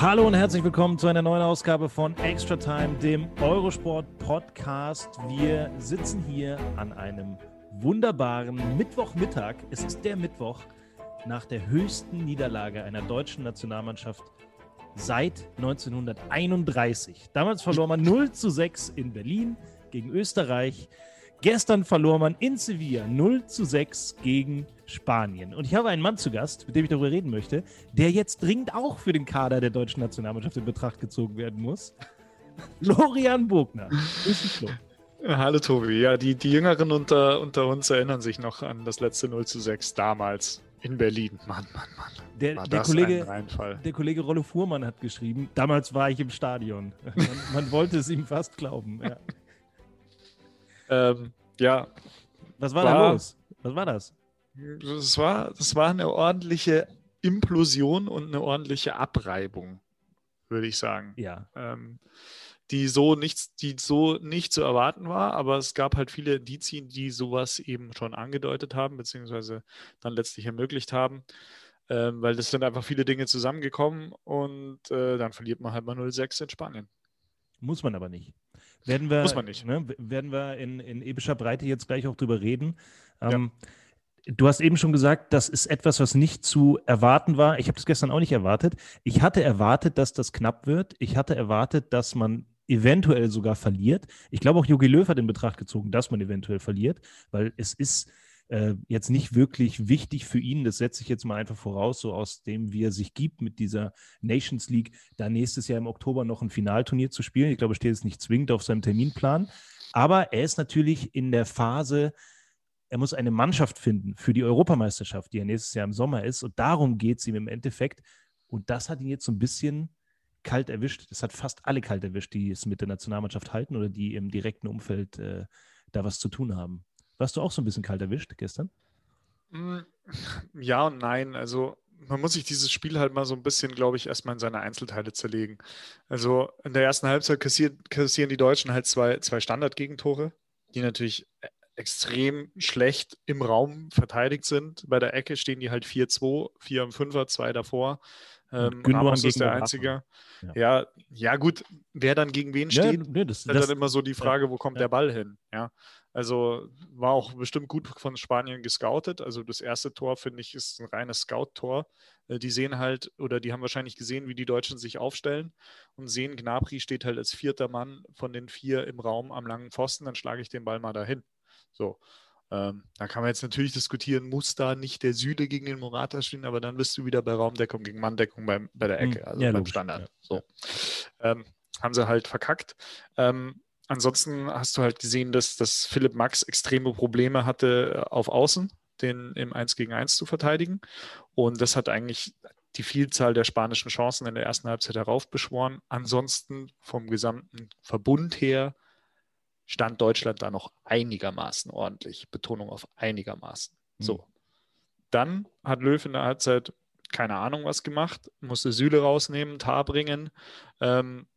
Hallo und herzlich willkommen zu einer neuen Ausgabe von Extra Time, dem Eurosport Podcast. Wir sitzen hier an einem wunderbaren Mittwochmittag. Es ist der Mittwoch nach der höchsten Niederlage einer deutschen Nationalmannschaft seit 1931. Damals verlor man 0 zu 6 in Berlin gegen Österreich. Gestern verlor man in Sevilla 0 zu 6 gegen Spanien. Und ich habe einen Mann zu Gast, mit dem ich darüber reden möchte, der jetzt dringend auch für den Kader der deutschen Nationalmannschaft in Betracht gezogen werden muss. Florian Bogner. Grüß dich. Hallo Tobi. Ja, die, die Jüngeren unter, unter uns erinnern sich noch an das letzte 0 zu 6 damals in Berlin. Mann, Mann, Mann. Der, der Kollege, der Kollege Rollo Fuhrmann hat geschrieben, damals war ich im Stadion. Man, man wollte es ihm fast glauben. Ja. ähm, ja. Was war, war, da los? Was war das? Das war, das war eine ordentliche Implosion und eine ordentliche Abreibung, würde ich sagen. Ja. Ähm, die so nichts, die so nicht zu erwarten war, aber es gab halt viele Indizien, die sowas eben schon angedeutet haben, beziehungsweise dann letztlich ermöglicht haben. Ähm, weil das sind einfach viele Dinge zusammengekommen und äh, dann verliert man halt mal 0-6 in Spanien. Muss man aber nicht. Werden wir, Muss man nicht. Ne, werden wir in, in epischer Breite jetzt gleich auch drüber reden. Ähm, ja. Du hast eben schon gesagt, das ist etwas, was nicht zu erwarten war. Ich habe das gestern auch nicht erwartet. Ich hatte erwartet, dass das knapp wird. Ich hatte erwartet, dass man eventuell sogar verliert. Ich glaube, auch Jogi Löw hat in Betracht gezogen, dass man eventuell verliert, weil es ist äh, jetzt nicht wirklich wichtig für ihn. Das setze ich jetzt mal einfach voraus, so aus dem, wie er sich gibt mit dieser Nations League, da nächstes Jahr im Oktober noch ein Finalturnier zu spielen. Ich glaube, steht es nicht zwingend auf seinem Terminplan. Aber er ist natürlich in der Phase, er muss eine Mannschaft finden für die Europameisterschaft, die ja nächstes Jahr im Sommer ist. Und darum geht es ihm im Endeffekt. Und das hat ihn jetzt so ein bisschen kalt erwischt. Das hat fast alle kalt erwischt, die es mit der Nationalmannschaft halten oder die im direkten Umfeld äh, da was zu tun haben. Warst du auch so ein bisschen kalt erwischt gestern? Mm, ja und nein. Also man muss sich dieses Spiel halt mal so ein bisschen, glaube ich, erstmal in seine Einzelteile zerlegen. Also in der ersten Halbzeit kassieren, kassieren die Deutschen halt zwei, zwei Standardgegentore, die natürlich extrem schlecht im Raum verteidigt sind. Bei der Ecke stehen die halt 4-2, 4 am 5er, 2 davor. Ähm, Ramos ist der Einzige. Ja. ja. ja, gut, wer dann gegen wen steht, ja, nee, das, ist das, dann immer so die Frage, ja, wo kommt der Ball hin? Ja, also war auch bestimmt gut von Spanien gescoutet. Also das erste Tor, finde ich, ist ein reines Scout-Tor. Äh, die sehen halt, oder die haben wahrscheinlich gesehen, wie die Deutschen sich aufstellen und sehen, Gnabry steht halt als vierter Mann von den vier im Raum am langen Pfosten, dann schlage ich den Ball mal dahin. So. Ähm, da kann man jetzt natürlich diskutieren, muss da nicht der Süde gegen den Morata stehen, aber dann bist du wieder bei Raumdeckung gegen Manndeckung beim, bei der Ecke, hm, also ja, beim logisch, Standard. Ja. So. Ähm, haben sie halt verkackt. Ähm, ansonsten hast du halt gesehen, dass, dass Philipp Max extreme Probleme hatte äh, auf Außen, den im 1 gegen 1 zu verteidigen. Und das hat eigentlich die Vielzahl der spanischen Chancen in der ersten Halbzeit heraufbeschworen. Ansonsten vom gesamten Verbund her stand Deutschland da noch einigermaßen ordentlich. Betonung auf einigermaßen. Mhm. So. Dann hat Löw in der Halbzeit keine Ahnung was gemacht, musste Süle rausnehmen, Tar bringen. Ähm,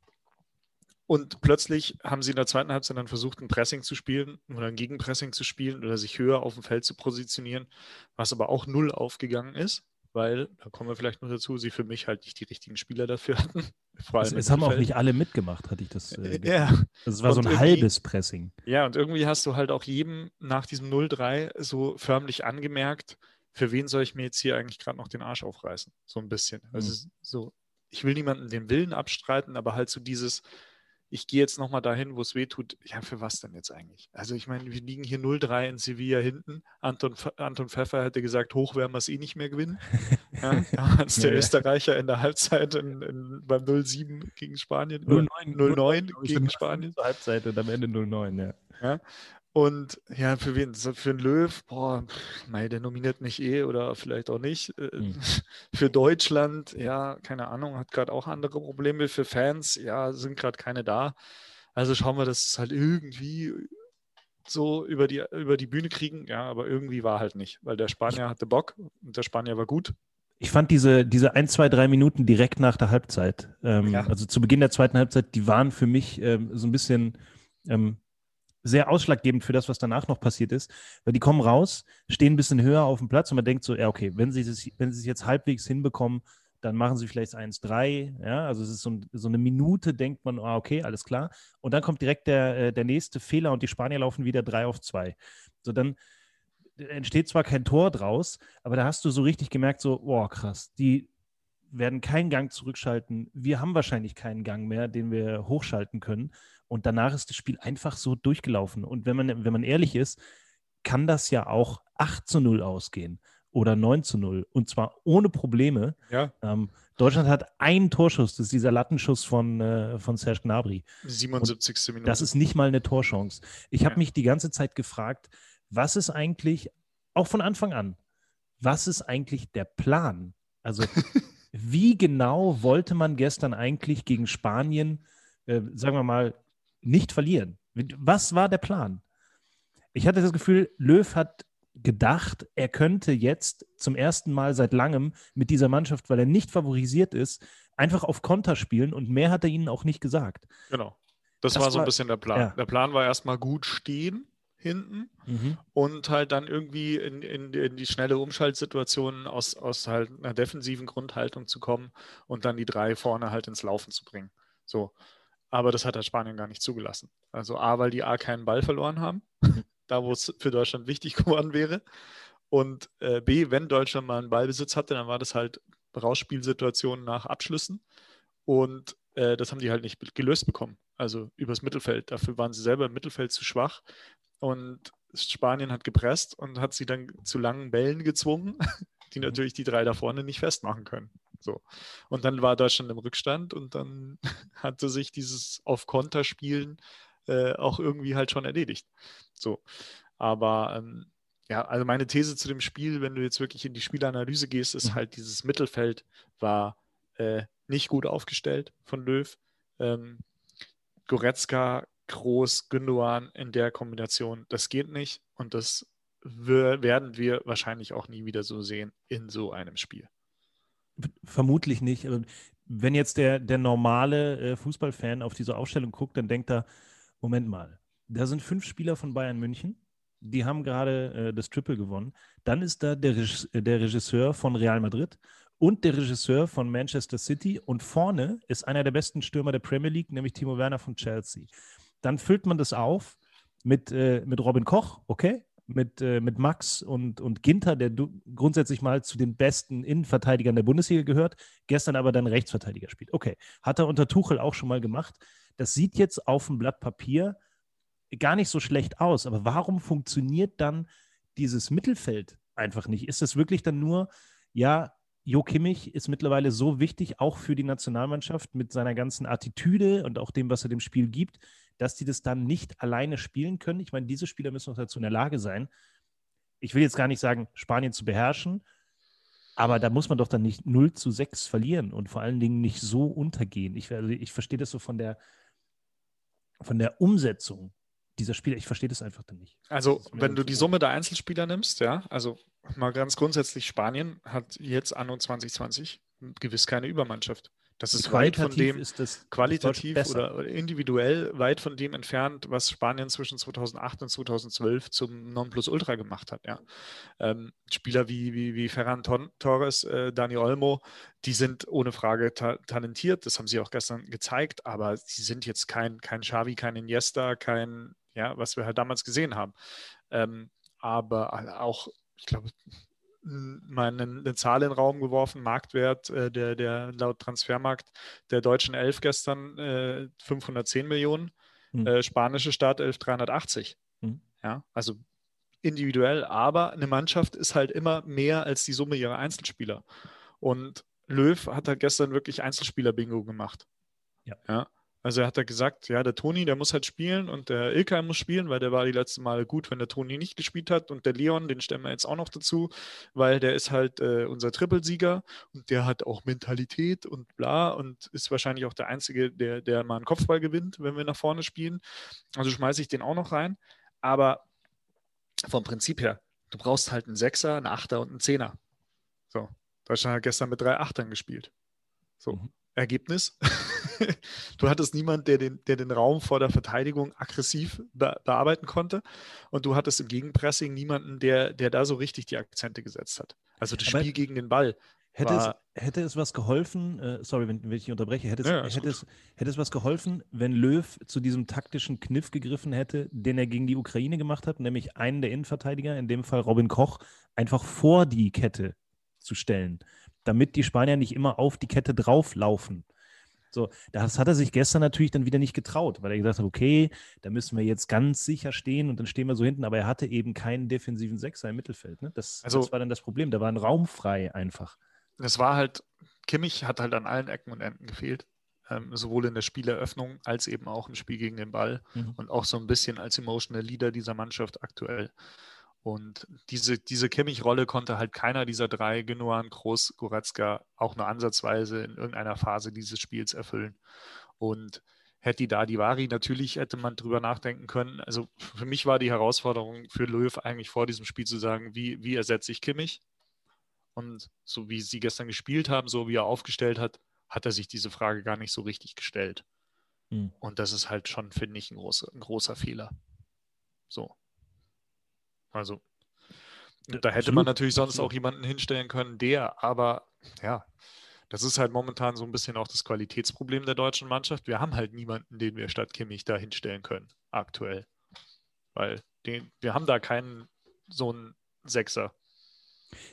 und plötzlich haben sie in der zweiten Halbzeit dann versucht, ein Pressing zu spielen oder ein Gegenpressing zu spielen oder sich höher auf dem Feld zu positionieren, was aber auch null aufgegangen ist weil, da kommen wir vielleicht noch dazu, sie für mich halt nicht die richtigen Spieler dafür hatten. Vor allem es, es haben auch nicht alle mitgemacht, hatte ich das. Äh, ja. Das war und so ein halbes Pressing. Ja, und irgendwie hast du halt auch jedem nach diesem 0-3 so förmlich angemerkt, für wen soll ich mir jetzt hier eigentlich gerade noch den Arsch aufreißen? So ein bisschen. Also mhm. so, ich will niemanden den Willen abstreiten, aber halt so dieses, ich gehe jetzt nochmal dahin, wo es weh tut. Ja, für was denn jetzt eigentlich? Also ich meine, wir liegen hier 0-3 in Sevilla hinten. Anton, Anton Pfeffer hätte gesagt, hoch werden wir es eh nicht mehr gewinnen. Ja, als der ja, Österreicher in der Halbzeit in, in, beim 0-7 gegen Spanien. 0-9 gegen Spanien. Halbzeit und am Ende 0-9, ja. ja. Und ja, für wen? Für einen Löw, boah, mei, der nominiert mich eh oder vielleicht auch nicht. Mhm. Für Deutschland, ja, keine Ahnung, hat gerade auch andere Probleme. Für Fans, ja, sind gerade keine da. Also schauen wir, dass es halt irgendwie so über die, über die Bühne kriegen. Ja, aber irgendwie war halt nicht, weil der Spanier hatte Bock und der Spanier war gut. Ich fand diese, diese ein, zwei, drei Minuten direkt nach der Halbzeit, ähm, ja. also zu Beginn der zweiten Halbzeit, die waren für mich ähm, so ein bisschen ähm, sehr ausschlaggebend für das, was danach noch passiert ist, weil die kommen raus, stehen ein bisschen höher auf dem Platz und man denkt so, ja, okay, wenn sie es, wenn sie es jetzt halbwegs hinbekommen, dann machen sie vielleicht 1-3, ja, also es ist so, so, eine Minute, denkt man, ah, okay, alles klar. Und dann kommt direkt der, äh, der nächste Fehler und die Spanier laufen wieder 3 auf 2. So, dann entsteht zwar kein Tor draus, aber da hast du so richtig gemerkt, so, boah, krass, die werden keinen Gang zurückschalten. Wir haben wahrscheinlich keinen Gang mehr, den wir hochschalten können. Und danach ist das Spiel einfach so durchgelaufen. Und wenn man, wenn man ehrlich ist, kann das ja auch 8 zu 0 ausgehen oder 9 zu 0 und zwar ohne Probleme. Ja. Ähm, Deutschland hat einen Torschuss, das ist dieser Lattenschuss von, äh, von Serge Gnabry. 77. Und Minute. Das ist nicht mal eine Torchance. Ich ja. habe mich die ganze Zeit gefragt, was ist eigentlich, auch von Anfang an, was ist eigentlich der Plan? Also, wie genau wollte man gestern eigentlich gegen Spanien, äh, sagen wir mal, nicht verlieren? Was war der Plan? Ich hatte das Gefühl, Löw hat gedacht, er könnte jetzt zum ersten Mal seit langem mit dieser Mannschaft, weil er nicht favorisiert ist, einfach auf Konter spielen und mehr hat er ihnen auch nicht gesagt. Genau. Das, das war so ein bisschen der Plan. Ja. Der Plan war erstmal gut stehen hinten mhm. und halt dann irgendwie in, in, in, die schnelle Umschaltsituation aus, aus halt einer defensiven Grundhaltung zu kommen und dann die drei vorne halt ins Laufen zu bringen. So. Aber das hat halt Spanien gar nicht zugelassen. Also A, weil die A keinen Ball verloren haben da wo es für Deutschland wichtig geworden wäre. Und äh, B, wenn Deutschland mal einen Ballbesitz hatte, dann war das halt Rausspielsituationen nach Abschlüssen. Und äh, das haben die halt nicht gelöst bekommen. Also übers Mittelfeld. Dafür waren sie selber im Mittelfeld zu schwach. Und Spanien hat gepresst und hat sie dann zu langen Bällen gezwungen, die mhm. natürlich die drei da vorne nicht festmachen können. So. Und dann war Deutschland im Rückstand und dann hatte sich dieses auf Konter spielen äh, auch irgendwie halt schon erledigt. So. Aber ähm, ja, also meine These zu dem Spiel, wenn du jetzt wirklich in die Spielanalyse gehst, ist mhm. halt, dieses Mittelfeld war äh, nicht gut aufgestellt von Löw. Ähm, Goretzka, Groß, Gündogan in der Kombination, das geht nicht und das werden wir wahrscheinlich auch nie wieder so sehen in so einem Spiel. Vermutlich nicht. Wenn jetzt der, der normale äh, Fußballfan auf diese Aufstellung guckt, dann denkt er, Moment mal, da sind fünf Spieler von Bayern München, die haben gerade äh, das Triple gewonnen. Dann ist da der, Reg der Regisseur von Real Madrid und der Regisseur von Manchester City und vorne ist einer der besten Stürmer der Premier League, nämlich Timo Werner von Chelsea. Dann füllt man das auf mit, äh, mit Robin Koch, okay, mit, äh, mit Max und, und Ginter, der grundsätzlich mal zu den besten Innenverteidigern der Bundesliga gehört, gestern aber dann Rechtsverteidiger spielt. Okay, hat er unter Tuchel auch schon mal gemacht. Das sieht jetzt auf dem Blatt Papier gar nicht so schlecht aus, aber warum funktioniert dann dieses Mittelfeld einfach nicht? Ist es wirklich dann nur, ja, Jo Kimmich ist mittlerweile so wichtig, auch für die Nationalmannschaft mit seiner ganzen Attitüde und auch dem, was er dem Spiel gibt, dass die das dann nicht alleine spielen können. Ich meine, diese Spieler müssen auch dazu in der Lage sein. Ich will jetzt gar nicht sagen, Spanien zu beherrschen, aber da muss man doch dann nicht 0 zu 6 verlieren und vor allen Dingen nicht so untergehen. Ich, also ich verstehe das so von der, von der Umsetzung dieser Spieler, ich verstehe das einfach dann nicht. Also, wenn du die Summe der Einzelspieler nimmst, ja, also mal ganz grundsätzlich, Spanien hat jetzt anno 2020 gewiss keine Übermannschaft. Das ist weit von dem ist das, qualitativ das oder individuell weit von dem entfernt, was Spanien zwischen 2008 und 2012 zum Nonplusultra gemacht hat. Ja. Ähm, Spieler wie, wie, wie Ferran Torres, äh, Dani Olmo, die sind ohne Frage ta talentiert. Das haben sie auch gestern gezeigt, aber sie sind jetzt kein, kein Xavi, kein Iniesta, kein, ja, was wir halt damals gesehen haben. Ähm, aber auch, ich glaube, mal eine, Zahl in den Raum geworfen, Marktwert, äh, der, der laut Transfermarkt der deutschen Elf gestern äh, 510 Millionen, mhm. äh, spanische Startelf 380. Mhm. Ja, also individuell, aber eine Mannschaft ist halt immer mehr als die Summe ihrer Einzelspieler. Und Löw hat halt gestern wirklich Einzelspieler-Bingo gemacht. Ja. ja. Also er hat da gesagt, ja, der Toni, der muss halt spielen und der Ilkay muss spielen, weil der war die letzten Male gut, wenn der Toni nicht gespielt hat. Und der Leon, den stellen wir jetzt auch noch dazu, weil der ist halt äh, unser Trippelsieger und der hat auch Mentalität und bla und ist wahrscheinlich auch der Einzige, der, der mal einen Kopfball gewinnt, wenn wir nach vorne spielen. Also schmeiße ich den auch noch rein. Aber vom Prinzip her, du brauchst halt einen Sechser, einen Achter und einen Zehner. So, Deutschland hat gestern mit drei Achtern gespielt. So, mhm. Ergebnis. du hattest niemanden, der den, der den Raum vor der Verteidigung aggressiv be bearbeiten konnte. Und du hattest im Gegenpressing niemanden, der, der da so richtig die Akzente gesetzt hat. Also das Aber Spiel gegen den Ball. Hätte, es, hätte es was geholfen, äh, sorry, wenn, wenn, ich unterbreche, hätte es, ja, hätte, es, hätte es was geholfen, wenn Löw zu diesem taktischen Kniff gegriffen hätte, den er gegen die Ukraine gemacht hat, nämlich einen der Innenverteidiger, in dem Fall Robin Koch, einfach vor die Kette zu stellen, damit die Spanier nicht immer auf die Kette drauflaufen. So, das hat er sich gestern natürlich dann wieder nicht getraut, weil er gesagt hat, okay, da müssen wir jetzt ganz sicher stehen und dann stehen wir so hinten, aber er hatte eben keinen defensiven Sechser im Mittelfeld. Ne? Das, also, das war dann das Problem, da war ein Raum frei einfach. Es war halt, Kimmich hat halt an allen Ecken und Enden gefehlt. Ähm, sowohl in der Spieleröffnung als eben auch im Spiel gegen den Ball mhm. und auch so ein bisschen als emotional Leader dieser Mannschaft aktuell. Und diese, diese Kimmich-Rolle konnte halt keiner dieser drei, Genoan, Groß, Goretzka, auch nur ansatzweise in irgendeiner Phase dieses Spiels erfüllen. Und hätte da die Vari, natürlich hätte man drüber nachdenken können. Also für mich war die Herausforderung für Löw eigentlich vor diesem Spiel zu sagen, wie, wie ersetze ich Kimmich? Und so wie sie gestern gespielt haben, so wie er aufgestellt hat, hat er sich diese Frage gar nicht so richtig gestellt. Hm. Und das ist halt schon, finde ich, ein großer, ein großer Fehler. So. Also, da hätte man natürlich sonst auch jemanden hinstellen können, der, aber ja, das ist halt momentan so ein bisschen auch das Qualitätsproblem der deutschen Mannschaft. Wir haben halt niemanden, den wir statt Kimmich da hinstellen können, aktuell. Weil den, wir haben da keinen so einen Sechser.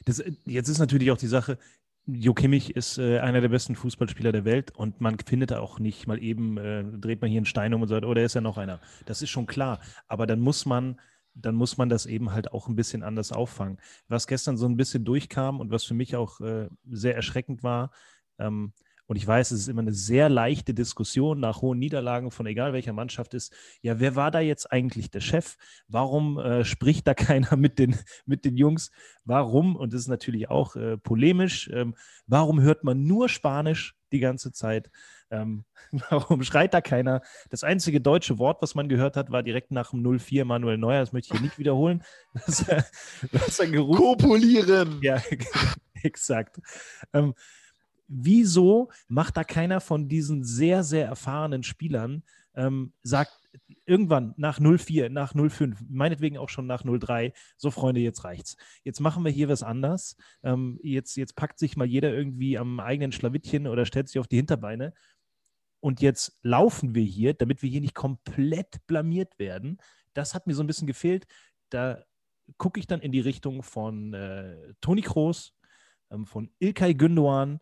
Das, jetzt ist natürlich auch die Sache, Jo Kimmich ist äh, einer der besten Fußballspieler der Welt und man findet auch nicht mal eben, äh, dreht man hier einen Stein um und sagt, oh, da ist ja noch einer. Das ist schon klar. Aber dann muss man dann muss man das eben halt auch ein bisschen anders auffangen. Was gestern so ein bisschen durchkam und was für mich auch äh, sehr erschreckend war, ähm, und ich weiß, es ist immer eine sehr leichte Diskussion nach hohen Niederlagen von egal welcher Mannschaft ist. Ja, wer war da jetzt eigentlich der Chef? Warum äh, spricht da keiner mit den, mit den Jungs? Warum, und das ist natürlich auch äh, polemisch, ähm, warum hört man nur Spanisch die ganze Zeit? Ähm, warum schreit da keiner? Das einzige deutsche Wort, was man gehört hat, war direkt nach dem 04 Manuel Neuer. Das möchte ich hier nicht wiederholen. Das, das ein Geruch. Kopulieren! Ja, exakt. Ähm, wieso macht da keiner von diesen sehr, sehr erfahrenen Spielern, ähm, sagt irgendwann nach 04, nach 05, meinetwegen auch schon nach 03, so Freunde, jetzt reicht's. Jetzt machen wir hier was anders. Ähm, jetzt, jetzt packt sich mal jeder irgendwie am eigenen Schlawittchen oder stellt sich auf die Hinterbeine und jetzt laufen wir hier, damit wir hier nicht komplett blamiert werden. Das hat mir so ein bisschen gefehlt. Da gucke ich dann in die Richtung von äh, Toni Kroos, ähm, von Ilkay Gündoğan,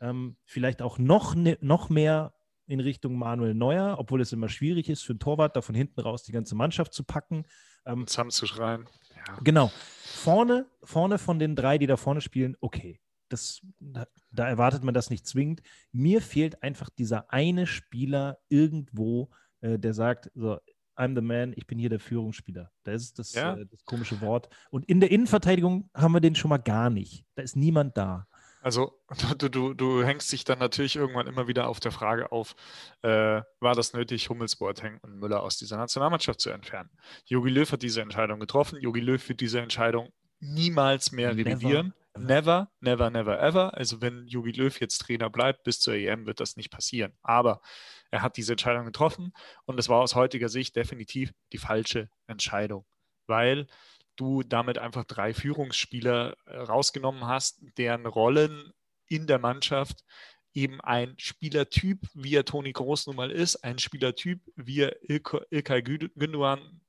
ähm, vielleicht auch noch, ne, noch mehr in Richtung Manuel Neuer, obwohl es immer schwierig ist für einen Torwart, da von hinten raus die ganze Mannschaft zu packen. Ähm, zusammenzuschreien. Ja. Genau. Vorne, vorne von den drei, die da vorne spielen, okay das, da, da, erwartet man das nicht zwingend. Mir fehlt einfach dieser eine Spieler irgendwo, äh, der sagt, so, I'm the man, ich bin hier der Führungsspieler. Da ist das, ja. äh, das komische Wort. Und in der Innenverteidigung haben wir den schon mal gar nicht. Da ist niemand da. Also du, du, du hängst dich dann natürlich irgendwann immer wieder auf der Frage auf, äh, war das nötig, Hummels, Boateng und Müller aus dieser Nationalmannschaft zu entfernen? Jogi Löw hat diese Entscheidung getroffen. Jogi Löw wird diese Entscheidung niemals mehr revidieren. Never, never, never, ever. Also wenn Jogi Löw jetzt Trainer bleibt bis zur EM, wird das nicht passieren. Aber er hat diese Entscheidung getroffen und es war aus heutiger Sicht definitiv die falsche Entscheidung, weil du damit einfach drei Führungsspieler äh, rausgenommen hast, deren Rollen in der Mannschaft eben ein Spielertyp, wie er Toni Groß nun mal ist, ein Spielertyp, wie er Ilkay Gündoğan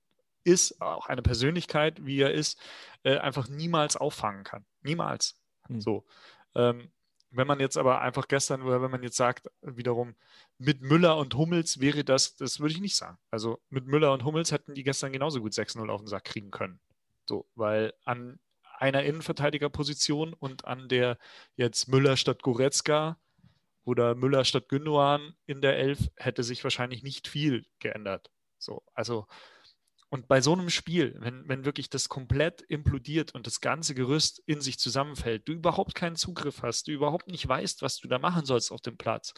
ist, auch eine Persönlichkeit, wie er ist, äh, einfach niemals auffangen kann. Niemals. Mhm. So. Ähm, wenn man jetzt aber einfach gestern oder wenn man jetzt sagt, wiederum mit Müller und Hummels wäre das, das würde ich nicht sagen. Also mit Müller und Hummels hätten die gestern genauso gut 6-0 auf den Sack kriegen können. So, weil an einer Innenverteidigerposition und an der jetzt Müller statt Goretzka oder Müller statt Gündogan in der Elf, hätte sich wahrscheinlich nicht viel geändert. So, also und bei so einem Spiel, wenn, wenn wirklich das komplett implodiert und das ganze Gerüst in sich zusammenfällt, du überhaupt keinen Zugriff hast, du überhaupt nicht weißt, was du da machen sollst auf dem Platz.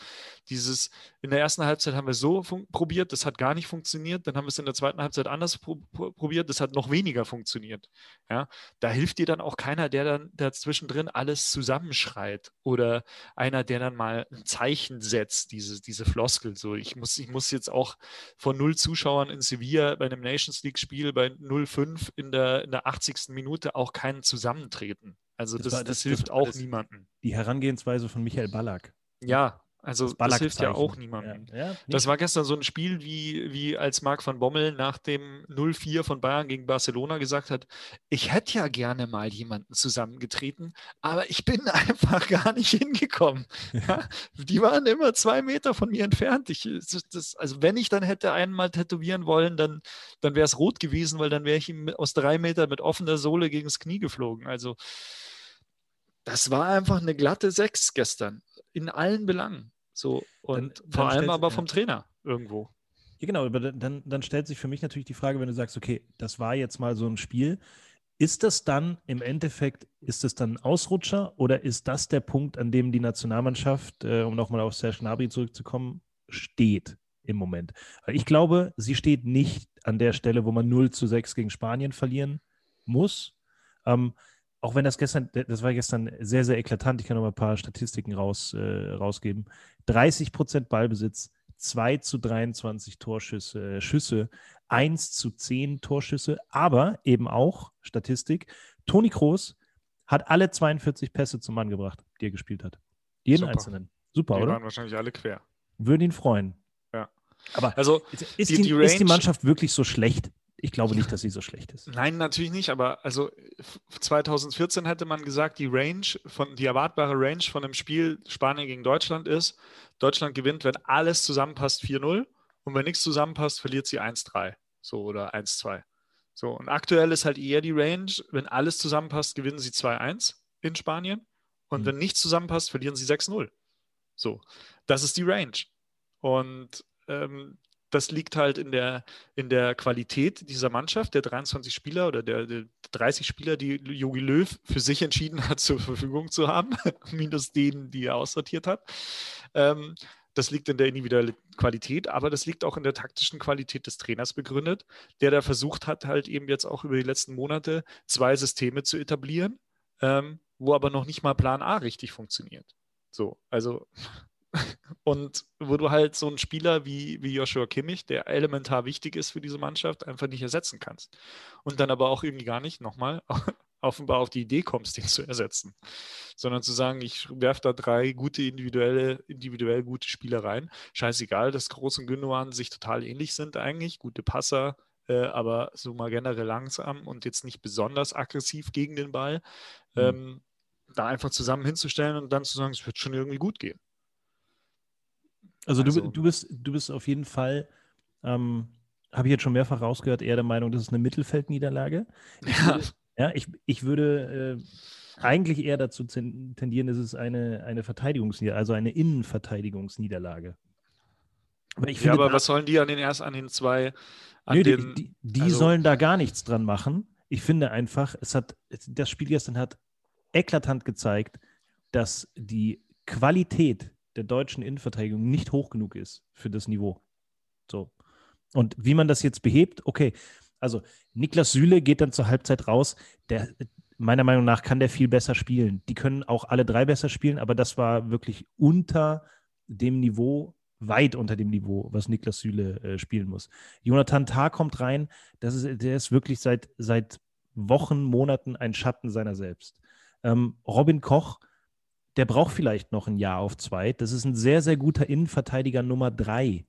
Dieses, in der ersten Halbzeit haben wir so probiert, das hat gar nicht funktioniert, dann haben wir es in der zweiten Halbzeit anders pro probiert, das hat noch weniger funktioniert. Ja, da hilft dir dann auch keiner, der dann dazwischendrin alles zusammenschreit oder einer, der dann mal ein Zeichen setzt, diese, diese Floskel. So, ich muss, ich muss jetzt auch von null Zuschauern in Sevilla bei einem Nations League-Spiel bei 0-5 in der, in der 80. Minute auch keinen Zusammentreten. Also das, das, das, das hilft auch niemandem. Die Herangehensweise von Michael Ballack. Ja, also das, das hilft ja auch niemandem. Ja, ja, das war gestern so ein Spiel, wie, wie als Marc van Bommel nach dem 0-4 von Bayern gegen Barcelona gesagt hat, ich hätte ja gerne mal jemanden zusammengetreten, aber ich bin einfach gar nicht hingekommen. Ja, die waren immer zwei Meter von mir entfernt. Ich, das, also wenn ich dann hätte einen mal tätowieren wollen, dann, dann wäre es rot gewesen, weil dann wäre ich ihm aus drei Metern mit offener Sohle gegen das Knie geflogen. Also das war einfach eine glatte Sechs gestern in allen Belangen. So, und dann, vor dann allem aber vom. Trainer irgendwo. Ja, genau, aber dann, dann stellt sich für mich natürlich die Frage, wenn du sagst, okay, das war jetzt mal so ein Spiel, ist das dann im Endeffekt, ist das dann ein Ausrutscher oder ist das der Punkt, an dem die Nationalmannschaft, äh, um nochmal auf Serge Gnabry zurückzukommen, steht im Moment? Ich glaube, sie steht nicht an der Stelle, wo man 0 zu 6 gegen Spanien verlieren muss. Ähm, auch wenn das gestern, das war gestern sehr, sehr eklatant, ich kann noch mal ein paar Statistiken raus, äh, rausgeben. 30 Prozent Ballbesitz, 2 zu 23 Torschüsse, äh, Schüsse, 1 zu 10 Torschüsse, aber eben auch Statistik. Toni Kroos hat alle 42 Pässe zum Mann gebracht, die er gespielt hat. Jeden Super. einzelnen. Super, die oder? Die waren wahrscheinlich alle quer. Würden ihn freuen. Ja. Aber also, ist, die, die, ist die Mannschaft wirklich so schlecht? Ich glaube nicht, dass sie so schlecht ist. Nein, natürlich nicht, aber also 2014 hätte man gesagt, die Range von die erwartbare Range von dem Spiel Spanien gegen Deutschland ist, Deutschland gewinnt, wenn alles zusammenpasst 4-0 und wenn nichts zusammenpasst, verliert sie 1-3, so oder 1-2. So und aktuell ist halt eher die Range, wenn alles zusammenpasst, gewinnen sie 2-1 in Spanien und mhm. wenn nichts zusammenpasst, verlieren sie 6-0. So, das ist die Range. Und ähm, das liegt halt in der, in der Qualität dieser Mannschaft, der 23 Spieler oder der, der 30 Spieler, die Jogi Löw für sich entschieden hat, zur Verfügung zu haben, minus denen, die er aussortiert hat. Ähm, das liegt in der individuellen Qualität, aber das liegt auch in der taktischen Qualität des Trainers begründet, der da versucht hat, halt eben jetzt auch über die letzten Monate zwei Systeme zu etablieren, ähm, wo aber noch nicht mal Plan A richtig funktioniert. So, also und wo du halt so einen Spieler wie, wie Joshua Kimmich, der elementar wichtig ist für diese Mannschaft, einfach nicht ersetzen kannst. Und dann aber auch irgendwie gar nicht nochmal offenbar auf die Idee kommst, den zu ersetzen. Sondern zu sagen, ich werfe da drei gute individuelle, individuell gute Spieler rein. Scheißegal, dass Groß und Gündogan sich total ähnlich sind eigentlich, gute Passer, äh, aber so mal generell langsam und jetzt nicht besonders aggressiv gegen den Ball. Mhm. Ähm, da einfach zusammen hinzustellen und dann zu sagen, es wird schon irgendwie gut gehen. Also, also du, du, bist, du bist auf jeden Fall, ähm, habe ich jetzt schon mehrfach rausgehört, eher der Meinung, das ist eine Mittelfeldniederlage. Ja. Würde, ja, ich, ich würde äh, eigentlich eher dazu tendieren, dass es eine, eine Verteidigungsniederlage, also eine Innenverteidigungsniederlage. Aber ja, aber was sollen die an den erst an den zwei? An nö, den, die, die, die also, sollen da gar nichts dran machen. Ich finde einfach, es hat, das Spiel gestern hat eklatant gezeigt, dass die Qualität der deutschen Innenverteidigung nicht hoch genug ist für das Niveau. So. Und wie man das jetzt behebt, okay. Also Niklas Süle geht dann zur Halbzeit raus. Der, meiner Meinung nach kann der viel besser spielen. Die können auch alle drei besser spielen, aber das war wirklich unter dem Niveau, weit unter dem Niveau, was Niklas Süle äh, spielen muss. Jonathan Tah kommt rein. Das ist, der ist wirklich seit, seit Wochen, Monaten ein Schatten seiner selbst. Ähm, Robin Koch der braucht vielleicht noch ein Jahr auf zwei. Das ist ein sehr, sehr guter Innenverteidiger Nummer drei.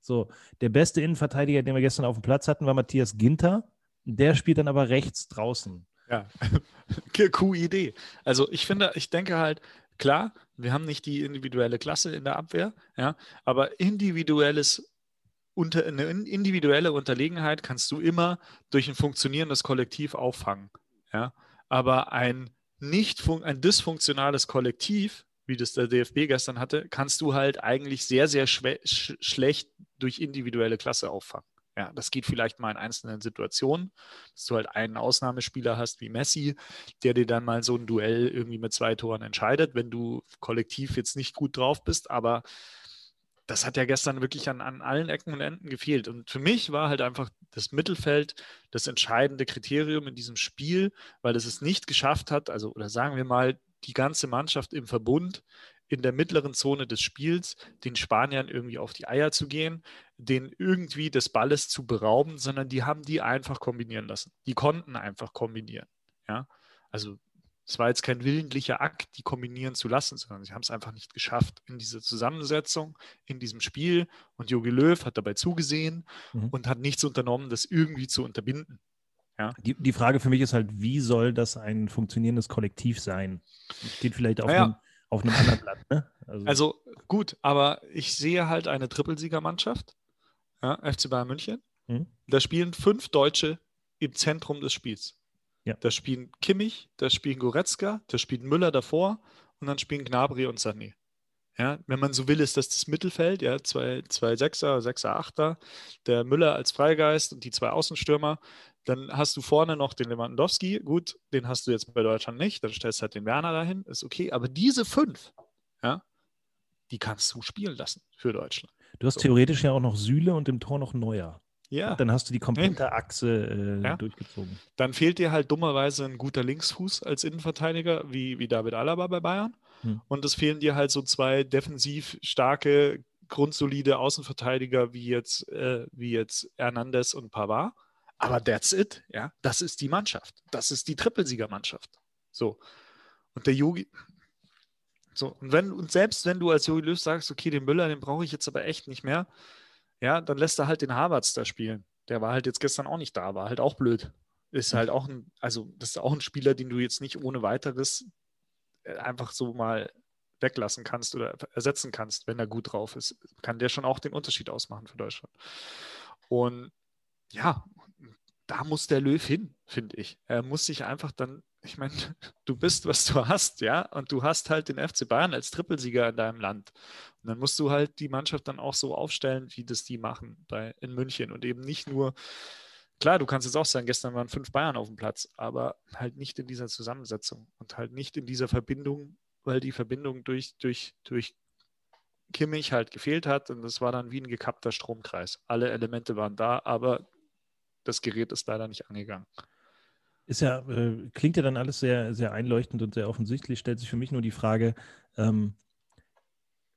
So, der beste Innenverteidiger, den wir gestern auf dem Platz hatten, war Matthias Ginter. Der spielt dann aber rechts draußen. Ja, coole Idee. Also ich finde, ich denke halt, klar, wir haben nicht die individuelle Klasse in der Abwehr, ja, aber individuelles unter, eine individuelle Unterlegenheit kannst du immer durch ein funktionierendes Kollektiv auffangen. Ja? Aber ein nicht ein dysfunktionales Kollektiv wie das der DFB gestern hatte, kannst du halt eigentlich sehr, sehr sch schlecht durch individuelle Klasse auffangen. Ja, das geht vielleicht mal in einzelnen Situationen, dass du halt einen Ausnahmespieler hast wie Messi, der dir dann mal so ein Duell irgendwie mit zwei Toren entscheidet, wenn du kollektiv jetzt nicht gut drauf bist. Aber das hat ja gestern wirklich an, an allen Ecken und Enden gefehlt. Und für mich war halt einfach das Mittelfeld das entscheidende Kriterium in diesem Spiel, weil es es nicht geschafft hat, also oder sagen wir mal, die ganze Mannschaft im Verbund in der mittleren Zone des Spiels den Spaniern irgendwie auf die Eier zu gehen, den irgendwie des Balles zu berauben, sondern die haben die einfach kombinieren lassen. Die konnten einfach kombinieren. Ja, also es war jetzt kein willentlicher Akt, die kombinieren zu lassen, sondern sie haben es einfach nicht geschafft in dieser Zusammensetzung, in diesem Spiel. Und Jogi Löw hat dabei zugesehen mhm. und hat nichts unternommen, das irgendwie zu unterbinden. Ja. Die, die Frage für mich ist halt, wie soll das ein funktionierendes Kollektiv sein? Steht vielleicht auf, naja. einem, auf einem anderen Blatt. Ne? Also, also, gut, aber ich sehe halt eine Trippelsiegermannschaft, ja, FC Bayern München. Mhm. Da spielen fünf Deutsche im Zentrum des Spiels. Ja. Da spielen Kimmich, da spielen Goretzka, da spielt Müller davor und dann spielen Gnabry und Sané. Ja, wenn man so will, ist das das Mittelfeld, ja, zwei, zwei Sechser, Sechser, Achter, der Müller als Freigeist und die zwei Außenstürmer. Dann hast du vorne noch den Lewandowski, gut, den hast du jetzt bei Deutschland nicht, dann stellst du halt den Werner dahin, ist okay, aber diese fünf, ja, die kannst du spielen lassen für Deutschland. Du hast so. theoretisch ja auch noch Sühle und im Tor noch Neuer. Ja. Und dann hast du die komplette Achse äh, ja. durchgezogen. Dann fehlt dir halt dummerweise ein guter Linksfuß als Innenverteidiger, wie, wie David Alaba bei Bayern. Hm. Und es fehlen dir halt so zwei defensiv starke, grundsolide Außenverteidiger wie jetzt, äh, wie jetzt Hernandez und Pavard. Aber that's it, ja. Das ist die Mannschaft. Das ist die Trippelsiegermannschaft. So. Und der Yogi. So, und wenn, und selbst wenn du als Jogi Löw sagst, okay, den Müller, den brauche ich jetzt aber echt nicht mehr, ja, dann lässt er halt den Harvards da spielen. Der war halt jetzt gestern auch nicht da, war halt auch blöd. Ist halt auch ein, also das ist auch ein Spieler, den du jetzt nicht ohne weiteres äh, einfach so mal weglassen kannst oder ersetzen kannst, wenn er gut drauf ist. Kann der schon auch den Unterschied ausmachen für Deutschland. Und ja, da muss der Löw hin, finde ich. Er muss sich einfach dann, ich meine, du bist, was du hast, ja, und du hast halt den FC Bayern als Trippelsieger in deinem Land. Und dann musst du halt die Mannschaft dann auch so aufstellen, wie das die machen bei, in München und eben nicht nur, klar, du kannst jetzt auch sagen, gestern waren fünf Bayern auf dem Platz, aber halt nicht in dieser Zusammensetzung und halt nicht in dieser Verbindung, weil die Verbindung durch, durch, durch Kimmich halt gefehlt hat und das war dann wie ein gekappter Stromkreis. Alle Elemente waren da, aber das Gerät ist leider nicht angegangen. Ist ja, äh, klingt ja dann alles sehr, sehr einleuchtend und sehr offensichtlich. Stellt sich für mich nur die Frage, ähm,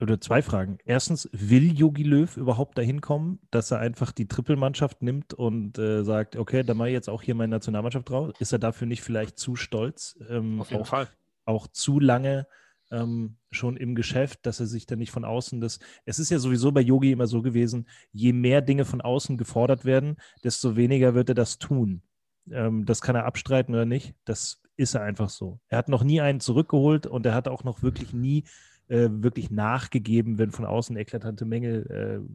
oder zwei Fragen. Erstens, will Yogi Löw überhaupt dahin kommen, dass er einfach die Trippelmannschaft nimmt und äh, sagt, okay, da mache ich jetzt auch hier meine Nationalmannschaft drauf? Ist er dafür nicht vielleicht zu stolz? Ähm, Auf jeden auch, Fall. Auch zu lange ähm, schon im Geschäft, dass er sich dann nicht von außen das. Es ist ja sowieso bei Yogi immer so gewesen, je mehr Dinge von außen gefordert werden, desto weniger wird er das tun. Ähm, das kann er abstreiten oder nicht. Das ist er einfach so. Er hat noch nie einen zurückgeholt und er hat auch noch wirklich nie äh, wirklich nachgegeben, wenn von außen eklatante Mängel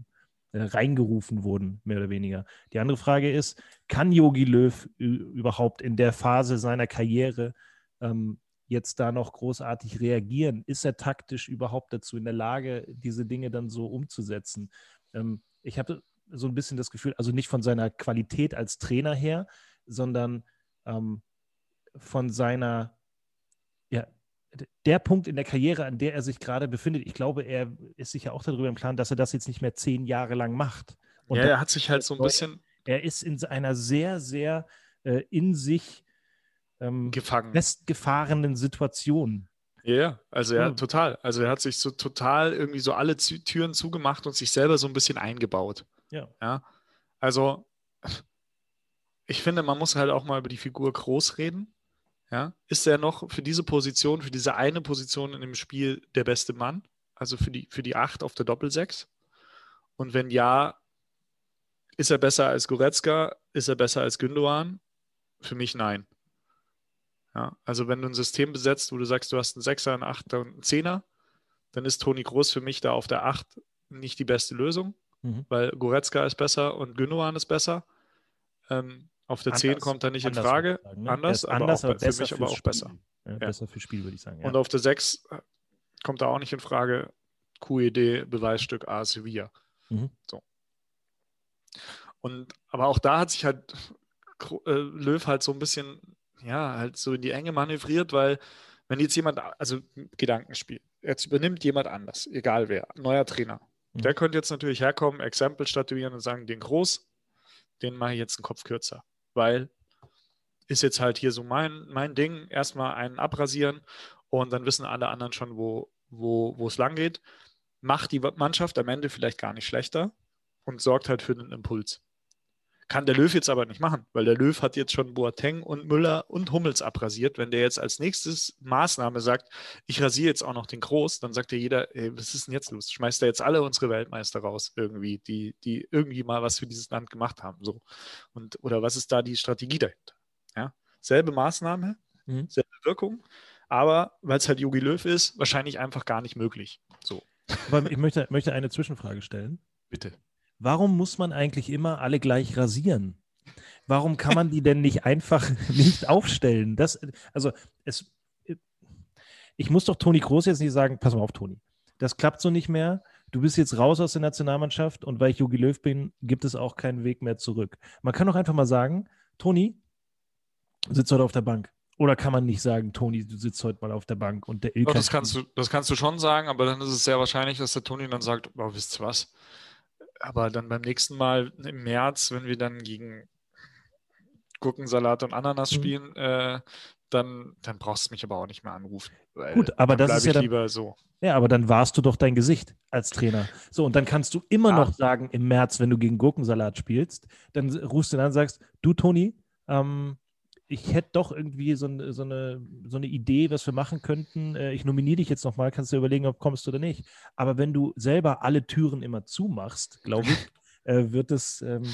äh, äh reingerufen wurden, mehr oder weniger. Die andere Frage ist, kann Yogi Löw überhaupt in der Phase seiner Karriere ähm, jetzt da noch großartig reagieren? Ist er taktisch überhaupt dazu in der Lage, diese Dinge dann so umzusetzen? Ähm, ich habe so ein bisschen das Gefühl, also nicht von seiner Qualität als Trainer her, sondern ähm, von seiner, ja, der Punkt in der Karriere, an der er sich gerade befindet. Ich glaube, er ist sich ja auch darüber im Klaren, dass er das jetzt nicht mehr zehn Jahre lang macht. Und ja, er hat sich halt so ein bisschen. Er ist in einer sehr, sehr äh, in sich ähm, Gefangen. festgefahrenen Situation. Ja, yeah, also ja. total. Also er hat sich so total irgendwie so alle Türen zugemacht und sich selber so ein bisschen eingebaut. Ja. ja. Also ich finde, man muss halt auch mal über die Figur groß reden. Ja. Ist er noch für diese Position, für diese eine Position in dem Spiel der beste Mann? Also für die, für die Acht auf der Doppelsechs? Und wenn ja, ist er besser als Goretzka? Ist er besser als Gündogan? Für mich nein. Ja, also wenn du ein System besetzt, wo du sagst, du hast einen Sechser, einen Achter und einen Zehner, dann ist Toni Groß für mich da auf der Acht nicht die beste Lösung, mhm. weil Goretzka ist besser und Gündogan ist besser. Ähm, auf der anders, 10 kommt er nicht in Frage. Sagen, ne? Anders, anders, aber, auch, aber für mich aber auch Spiel. besser. Ja, ja. Besser für Spiel, würde ich sagen. Ja. Und auf der 6 kommt da auch nicht in Frage. QED, Beweisstück A, Sevilla. Mhm. So. Und aber auch da hat sich halt äh, Löw halt so ein bisschen, ja, halt so in die Enge manövriert, weil wenn jetzt jemand, also Gedankenspiel, jetzt übernimmt jemand anders, egal wer, neuer Trainer. Mhm. Der könnte jetzt natürlich herkommen, Exempel statuieren und sagen, den groß, den mache ich jetzt einen Kopf kürzer, weil ist jetzt halt hier so mein, mein Ding, erstmal einen abrasieren und dann wissen alle anderen schon, wo, wo, wo es lang geht. Macht die Mannschaft am Ende vielleicht gar nicht schlechter und sorgt halt für den Impuls. Kann der Löw jetzt aber nicht machen, weil der Löw hat jetzt schon Boateng und Müller und Hummels abrasiert. Wenn der jetzt als nächstes Maßnahme sagt, ich rasiere jetzt auch noch den Groß, dann sagt ja jeder, ey, was ist denn jetzt los? Schmeißt er jetzt alle unsere Weltmeister raus, irgendwie, die, die irgendwie mal was für dieses Land gemacht haben. So. Und, oder was ist da die Strategie dahinter? Ja? Selbe Maßnahme, mhm. selbe Wirkung, aber weil es halt Jogi Löw ist, wahrscheinlich einfach gar nicht möglich. So. Aber ich möchte, möchte eine Zwischenfrage stellen. Bitte. Warum muss man eigentlich immer alle gleich rasieren? Warum kann man die denn nicht einfach nicht aufstellen? Das, also es, ich muss doch Toni Groß jetzt nicht sagen, pass mal auf, Toni, das klappt so nicht mehr. Du bist jetzt raus aus der Nationalmannschaft und weil ich Jogi Löw bin, gibt es auch keinen Weg mehr zurück. Man kann doch einfach mal sagen, Toni, sitzt heute auf der Bank. Oder kann man nicht sagen, Toni, du sitzt heute mal auf der Bank und der Ilka. Oh, das, kannst du, das kannst du schon sagen, aber dann ist es sehr wahrscheinlich, dass der Toni dann sagt, oh, wisst ihr was? Aber dann beim nächsten Mal im März, wenn wir dann gegen Gurkensalat und Ananas mhm. spielen, äh, dann, dann brauchst du mich aber auch nicht mehr anrufen. Gut, aber das ist ja dann, lieber so. Ja, aber dann warst du doch dein Gesicht als Trainer. So, und dann kannst du immer ja. noch sagen, im März, wenn du gegen Gurkensalat spielst, dann rufst du dann und sagst, du Toni, ähm, ich hätte doch irgendwie so, so, eine, so eine Idee, was wir machen könnten. Äh, ich nominiere dich jetzt nochmal, kannst du überlegen, ob kommst du oder nicht. Aber wenn du selber alle Türen immer zumachst, glaube ich, äh, wird es, ähm,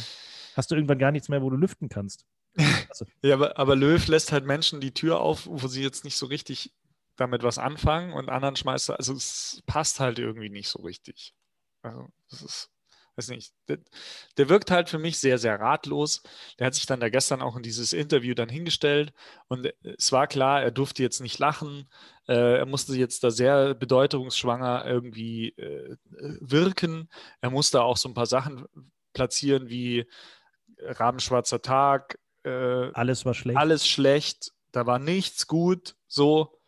hast du irgendwann gar nichts mehr, wo du lüften kannst. Also. ja, aber, aber Löw lässt halt Menschen die Tür auf, wo sie jetzt nicht so richtig damit was anfangen und anderen schmeißt er, also es passt halt irgendwie nicht so richtig. Also, das ist weiß nicht, der, der, wirkt halt für mich sehr, sehr ratlos. Der hat sich dann da gestern auch in dieses Interview dann hingestellt und äh, es war klar, er durfte jetzt nicht lachen. Äh, er musste jetzt da sehr bedeutungsschwanger irgendwie äh, wirken. Er musste auch so ein paar Sachen platzieren wie Rabenschwarzer Tag. Äh, alles war schlecht. Alles schlecht. Da war nichts gut. So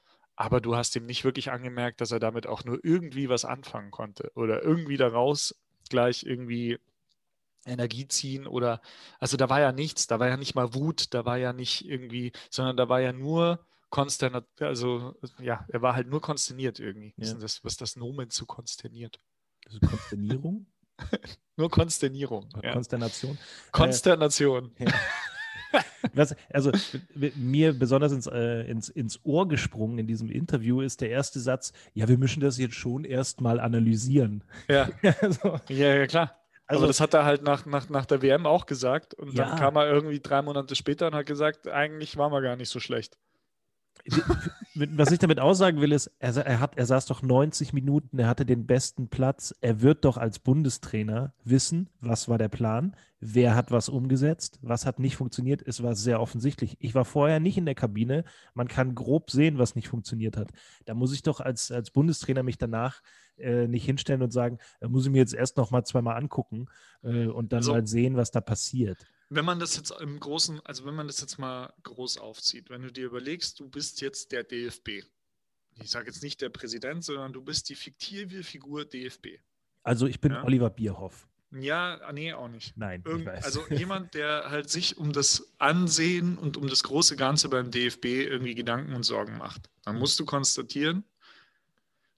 aber du hast ihm nicht wirklich angemerkt, dass er damit auch nur irgendwie was anfangen konnte oder irgendwie daraus gleich irgendwie Energie ziehen oder, also da war ja nichts, da war ja nicht mal Wut, da war ja nicht irgendwie, sondern da war ja nur konsternat, also ja, er war halt nur konsterniert irgendwie. Ja. Das, was das Nomen zu konsterniert? Ist Konsternierung? nur Konsternierung. Ja. Konsternation. Konsternation. Äh, ja. Was, also mir besonders ins, äh, ins, ins Ohr gesprungen in diesem Interview ist der erste Satz, ja, wir müssen das jetzt schon erstmal analysieren. Ja. also, ja, ja, klar. Also, Aber das hat er halt nach, nach, nach der WM auch gesagt. Und dann ja. kam er irgendwie drei Monate später und hat gesagt, eigentlich waren wir gar nicht so schlecht was ich damit aussagen will, ist, er, er, hat, er saß doch 90 Minuten, er hatte den besten Platz. Er wird doch als Bundestrainer wissen, was war der Plan, wer hat was umgesetzt, was hat nicht funktioniert. Es war sehr offensichtlich. Ich war vorher nicht in der Kabine. Man kann grob sehen, was nicht funktioniert hat. Da muss ich doch als, als Bundestrainer mich danach äh, nicht hinstellen und sagen, äh, muss ich mir jetzt erst noch mal zweimal angucken äh, und dann also, mal sehen, was da passiert wenn man das jetzt im Großen, also wenn man das jetzt mal groß aufzieht, wenn du dir überlegst, du bist jetzt der DFB. Ich sage jetzt nicht der Präsident, sondern du bist die fiktive Figur DFB. Also ich bin ja? Oliver Bierhoff. Ja, nee, auch nicht. Nein, Irgend, Also jemand, der halt sich um das Ansehen und um das große Ganze beim DFB irgendwie Gedanken und Sorgen macht. Dann musst du konstatieren,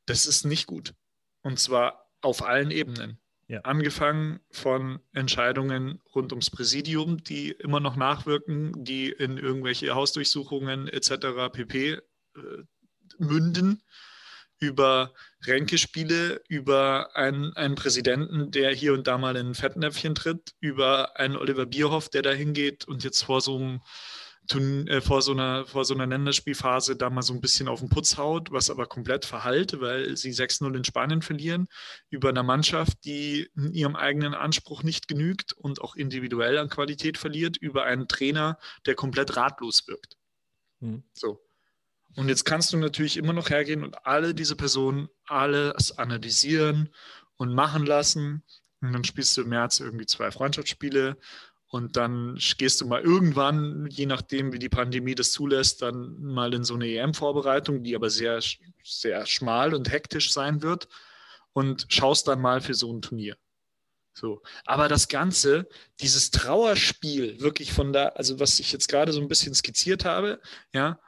das ist nicht gut. Und zwar auf allen Ebenen. Ja. Angefangen von Entscheidungen rund ums Präsidium, die immer noch nachwirken, die in irgendwelche Hausdurchsuchungen etc. pp. Äh, münden, über Ränkespiele, über einen, einen Präsidenten, der hier und da mal in ein Fettnäpfchen tritt, über einen Oliver Bierhoff, der da hingeht und jetzt vor so einem äh, vor, so einer, vor so einer Länderspielphase da mal so ein bisschen auf den Putz haut, was aber komplett verhallt, weil sie 6-0 in Spanien verlieren, über eine Mannschaft, die ihrem eigenen Anspruch nicht genügt und auch individuell an Qualität verliert, über einen Trainer, der komplett ratlos wirkt. Mhm. So. Und jetzt kannst du natürlich immer noch hergehen und alle diese Personen alles analysieren und machen lassen. Und dann spielst du im März irgendwie zwei Freundschaftsspiele und dann gehst du mal irgendwann, je nachdem, wie die Pandemie das zulässt, dann mal in so eine EM-Vorbereitung, die aber sehr, sehr schmal und hektisch sein wird und schaust dann mal für so ein Turnier. So. Aber das Ganze, dieses Trauerspiel, wirklich von da, also was ich jetzt gerade so ein bisschen skizziert habe, ja,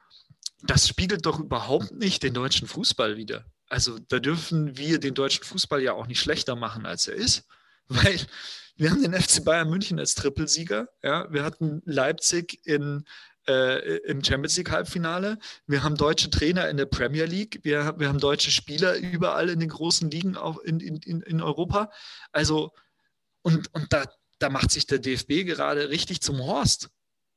das spiegelt doch überhaupt nicht den deutschen Fußball wieder. Also da dürfen wir den deutschen Fußball ja auch nicht schlechter machen, als er ist, weil wir haben den FC Bayern München als Trippelsieger, ja, wir hatten Leipzig in, äh, im Champions League Halbfinale, wir haben deutsche Trainer in der Premier League, wir, wir haben deutsche Spieler überall in den großen Ligen auch in, in, in Europa. Also, und, und da, da macht sich der DFB gerade richtig zum Horst.